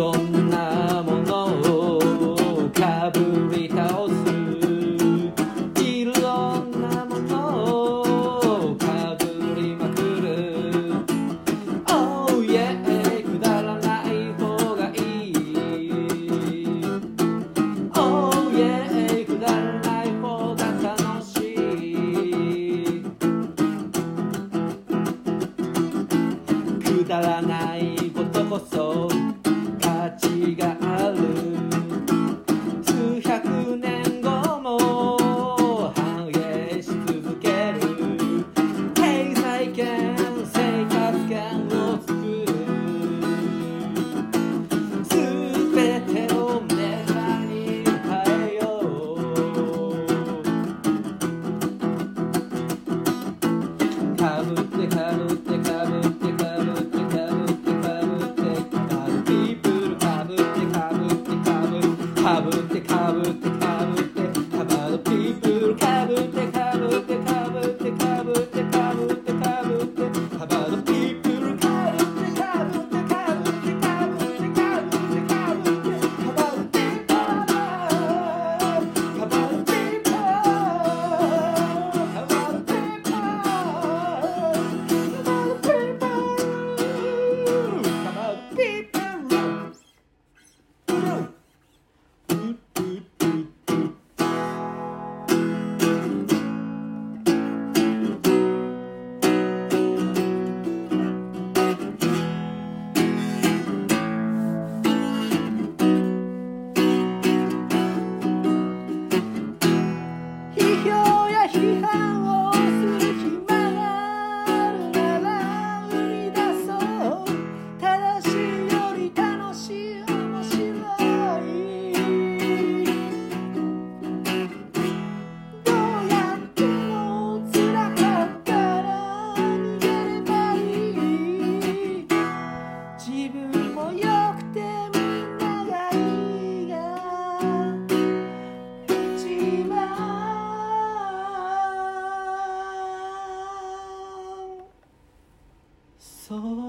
ろんなものをかぶり倒すいろんなものをかぶりまくる Oh yeah くだらない方がいい Oh yeah くだらない方が楽しいくだらない soul.